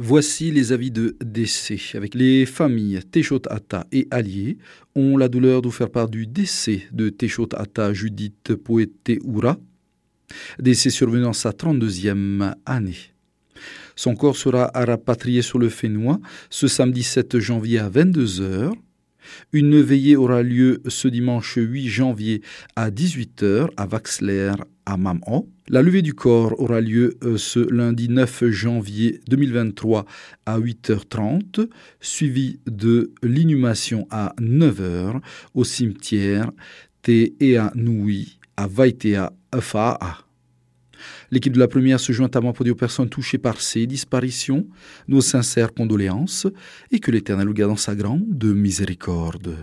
Voici les avis de décès. Avec les familles Atta et alliés ont la douleur de faire part du décès de Téchot Atta Judith Poeteoura, décès survenant sa 32e année. Son corps sera rapatrié sur le Fénois ce samedi 7 janvier à 22h. Une veillée aura lieu ce dimanche 8 janvier à 18h à Vaxler à Mamon. La levée du corps aura lieu euh, ce lundi 9 janvier 2023 à 8h30, suivi de l'inhumation à 9h au cimetière Te Nui à Vaitea Faa. L'équipe de la première se joint à moi pour dire aux personnes touchées par ces disparitions nos sincères condoléances et que l'Éternel nous garde dans sa grande miséricorde.